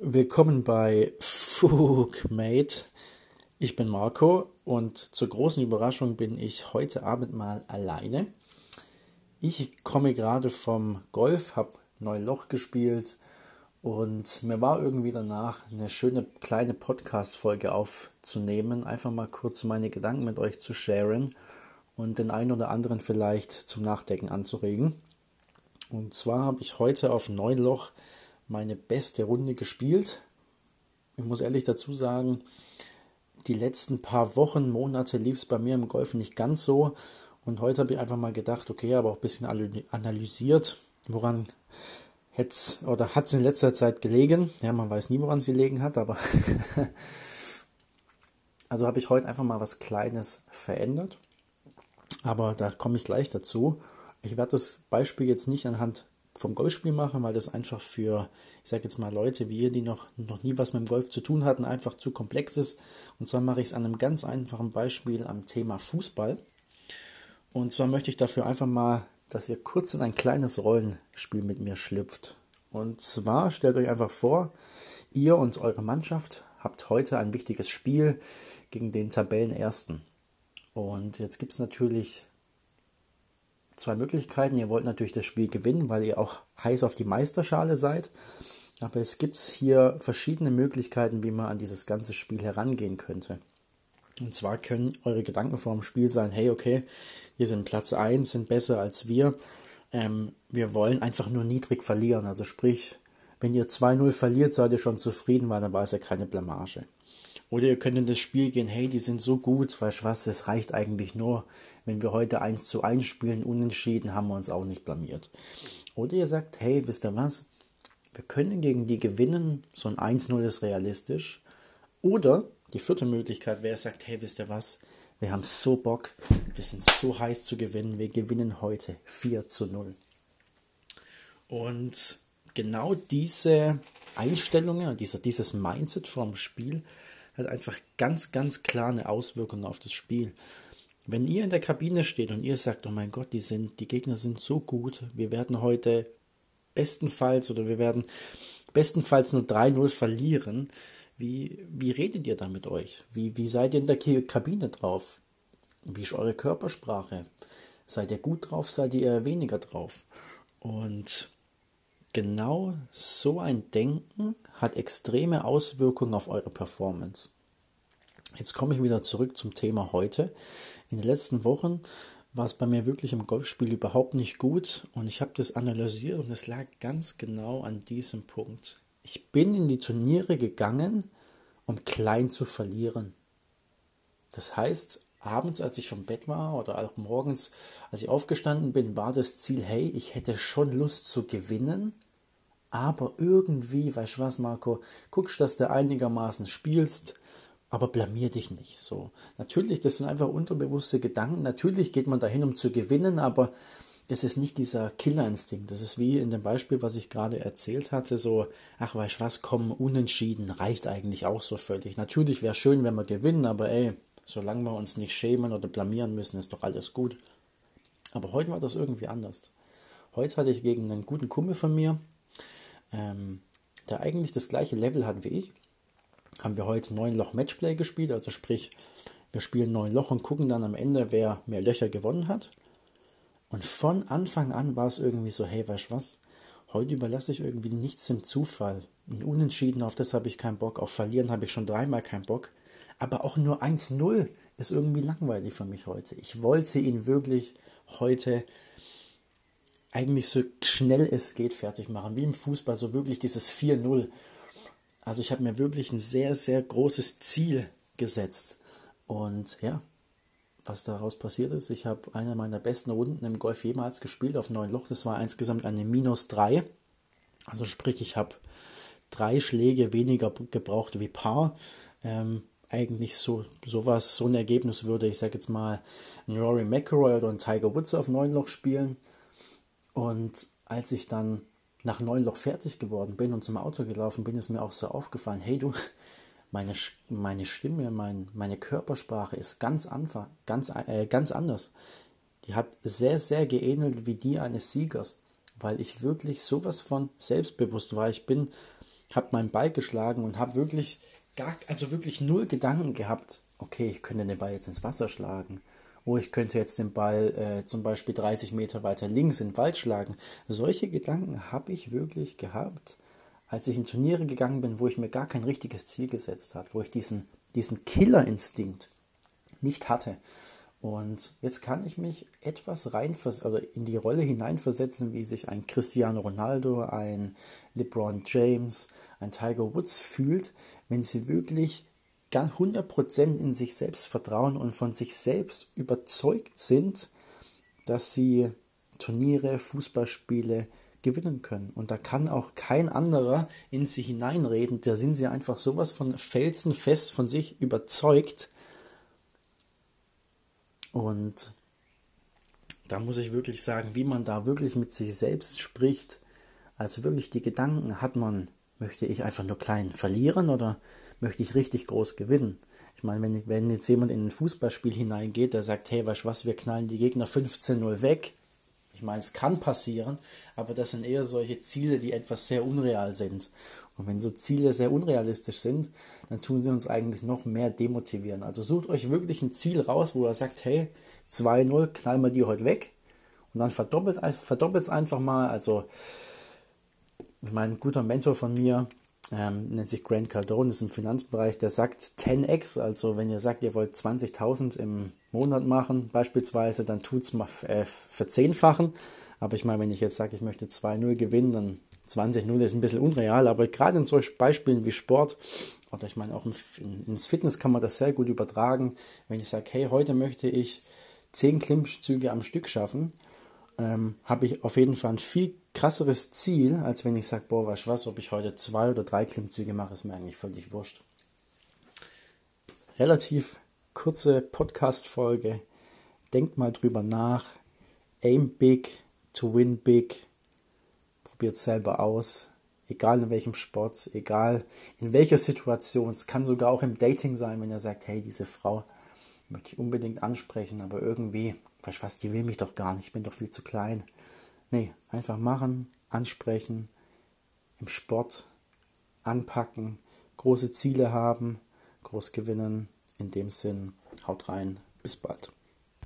Willkommen bei Fugmate. Ich bin Marco und zur großen Überraschung bin ich heute Abend mal alleine. Ich komme gerade vom Golf, habe Neuloch gespielt und mir war irgendwie danach eine schöne kleine Podcast-Folge aufzunehmen, einfach mal kurz meine Gedanken mit euch zu sharen und den einen oder anderen vielleicht zum Nachdenken anzuregen. Und zwar habe ich heute auf Neuloch meine beste Runde gespielt. Ich muss ehrlich dazu sagen, die letzten paar Wochen, Monate lief es bei mir im Golf nicht ganz so. Und heute habe ich einfach mal gedacht, okay, aber auch ein bisschen analysiert, woran hätte oder hat es in letzter Zeit gelegen. Ja, man weiß nie, woran es gelegen hat, aber also habe ich heute einfach mal was Kleines verändert. Aber da komme ich gleich dazu. Ich werde das Beispiel jetzt nicht anhand vom Golfspiel machen, weil das einfach für, ich sage jetzt mal Leute wie ihr, die noch, noch nie was mit dem Golf zu tun hatten, einfach zu komplex ist. Und zwar mache ich es an einem ganz einfachen Beispiel am Thema Fußball. Und zwar möchte ich dafür einfach mal, dass ihr kurz in ein kleines Rollenspiel mit mir schlüpft. Und zwar stellt euch einfach vor, ihr und eure Mannschaft habt heute ein wichtiges Spiel gegen den Tabellenersten. Und jetzt gibt es natürlich zwei Möglichkeiten. Ihr wollt natürlich das Spiel gewinnen, weil ihr auch heiß auf die Meisterschale seid. Aber es gibt hier verschiedene Möglichkeiten, wie man an dieses ganze Spiel herangehen könnte. Und zwar können eure Gedanken vor dem Spiel sein, hey, okay, wir sind Platz 1, sind besser als wir. Ähm, wir wollen einfach nur niedrig verlieren. Also sprich, wenn ihr 2-0 verliert, seid ihr schon zufrieden, weil dann war es ja keine Blamage. Oder ihr könnt in das Spiel gehen, hey, die sind so gut, weißt du was, es reicht eigentlich nur, wenn wir heute 1 zu 1 spielen, unentschieden, haben wir uns auch nicht blamiert. Oder ihr sagt, hey, wisst ihr was, wir können gegen die gewinnen, so ein 1-0 ist realistisch. Oder die vierte Möglichkeit wäre, sagt, hey, wisst ihr was, wir haben so Bock, wir sind so heiß zu gewinnen, wir gewinnen heute 4 zu 0. Und genau diese Einstellungen, dieser, dieses Mindset vom Spiel hat einfach ganz, ganz klar eine Auswirkung auf das Spiel. Wenn ihr in der Kabine steht und ihr sagt, oh mein Gott, die sind, die Gegner sind so gut, wir werden heute bestenfalls oder wir werden bestenfalls nur 3-0 verlieren, wie, wie redet ihr da mit euch? Wie, wie seid ihr in der Kabine drauf? Wie ist eure Körpersprache? Seid ihr gut drauf, seid ihr eher weniger drauf? Und genau so ein Denken hat extreme Auswirkungen auf eure Performance. Jetzt komme ich wieder zurück zum Thema heute. In den letzten Wochen war es bei mir wirklich im Golfspiel überhaupt nicht gut und ich habe das analysiert und es lag ganz genau an diesem Punkt. Ich bin in die Turniere gegangen, um klein zu verlieren. Das heißt, abends, als ich vom Bett war oder auch morgens, als ich aufgestanden bin, war das Ziel, hey, ich hätte schon Lust zu gewinnen, aber irgendwie, weißt du was, Marco, guckst, dass du einigermaßen spielst, aber blamier dich nicht. So, natürlich, das sind einfach unterbewusste Gedanken. Natürlich geht man dahin, um zu gewinnen, aber das ist nicht dieser Killerinstinkt. Das ist wie in dem Beispiel, was ich gerade erzählt hatte, so, ach, weißt du was, komm, unentschieden, reicht eigentlich auch so völlig. Natürlich wäre schön, wenn wir gewinnen, aber ey, solange wir uns nicht schämen oder blamieren müssen, ist doch alles gut. Aber heute war das irgendwie anders. Heute hatte ich gegen einen guten Kumpel von mir, ähm, der eigentlich das gleiche Level hat wie ich, haben wir heute neun Loch Matchplay gespielt, also sprich, wir spielen neun Loch und gucken dann am Ende, wer mehr Löcher gewonnen hat. Und von Anfang an war es irgendwie so, hey, weißt du was? Heute überlasse ich irgendwie nichts dem Zufall. Ein Unentschieden, auf das habe ich keinen Bock. Auf Verlieren habe ich schon dreimal keinen Bock. Aber auch nur 1-0 ist irgendwie langweilig für mich heute. Ich wollte ihn wirklich heute eigentlich so schnell es geht fertig machen. Wie im Fußball, so wirklich dieses 4-0. Also ich habe mir wirklich ein sehr, sehr großes Ziel gesetzt. Und ja, was daraus passiert ist, ich habe eine meiner besten Runden im Golf jemals gespielt auf neun Loch. Das war insgesamt eine Minus 3. Also sprich, ich habe drei Schläge weniger gebraucht wie Paar. Ähm, eigentlich so sowas, so ein Ergebnis würde, ich sage jetzt mal, ein Rory McIlroy oder ein Tiger Woods auf neun Loch spielen. Und als ich dann nach neun Loch fertig geworden bin und zum Auto gelaufen bin, ist mir auch so aufgefallen, hey du, meine, meine Stimme, mein, meine Körpersprache ist ganz, einfach, ganz, äh, ganz anders. Die hat sehr, sehr geähnelt wie die eines Siegers, weil ich wirklich sowas von selbstbewusst war. Ich bin habe meinen Ball geschlagen und habe wirklich gar, also wirklich null Gedanken gehabt, okay, ich könnte den Ball jetzt ins Wasser schlagen. Oh, ich könnte jetzt den Ball äh, zum Beispiel 30 Meter weiter links in den Wald schlagen. Solche Gedanken habe ich wirklich gehabt, als ich in Turniere gegangen bin, wo ich mir gar kein richtiges Ziel gesetzt habe, wo ich diesen, diesen Killerinstinkt nicht hatte. Und jetzt kann ich mich etwas reinvers oder in die Rolle hineinversetzen, wie sich ein Cristiano Ronaldo, ein LeBron James, ein Tiger Woods fühlt, wenn sie wirklich 100% in sich selbst vertrauen und von sich selbst überzeugt sind, dass sie Turniere, Fußballspiele gewinnen können. Und da kann auch kein anderer in sie hineinreden. Da sind sie einfach sowas von felsenfest von sich überzeugt. Und da muss ich wirklich sagen, wie man da wirklich mit sich selbst spricht. Also wirklich die Gedanken hat man, möchte ich einfach nur klein verlieren oder möchte ich richtig groß gewinnen. Ich meine, wenn, wenn jetzt jemand in ein Fußballspiel hineingeht, der sagt, hey, weißt du was, wir knallen die Gegner 15-0 weg. Ich meine, es kann passieren, aber das sind eher solche Ziele, die etwas sehr unreal sind. Und wenn so Ziele sehr unrealistisch sind, dann tun sie uns eigentlich noch mehr demotivieren. Also sucht euch wirklich ein Ziel raus, wo ihr sagt, hey, 2-0, knallen wir die heute weg. Und dann verdoppelt es einfach mal. Also, ich meine, ein guter Mentor von mir, ähm, nennt sich Grant Cardone, ist im Finanzbereich, der sagt 10x, also wenn ihr sagt, ihr wollt 20.000 im Monat machen, beispielsweise, dann tut es mal äh, verzehnfachen. Aber ich meine, wenn ich jetzt sage, ich möchte 2-0 gewinnen, dann 20-0 ist ein bisschen unreal, aber gerade in solchen Beispielen wie Sport, oder ich meine auch ins Fitness kann man das sehr gut übertragen. Wenn ich sage, hey, heute möchte ich 10 Klimmzüge am Stück schaffen, ähm, habe ich auf jeden Fall ein viel krasseres Ziel, als wenn ich sage, boah, weißt du was, ob ich heute zwei oder drei Klimmzüge mache, ist mir eigentlich völlig wurscht. Relativ kurze Podcast-Folge. Denkt mal drüber nach. Aim big to win big. Probiert selber aus. Egal in welchem Sport, egal in welcher Situation. Es kann sogar auch im Dating sein, wenn ihr sagt, hey, diese Frau möchte ich unbedingt ansprechen, aber irgendwie du was, die will mich doch gar nicht, ich bin doch viel zu klein. Nee, einfach machen, ansprechen, im Sport anpacken, große Ziele haben, groß gewinnen. In dem Sinn, haut rein, bis bald.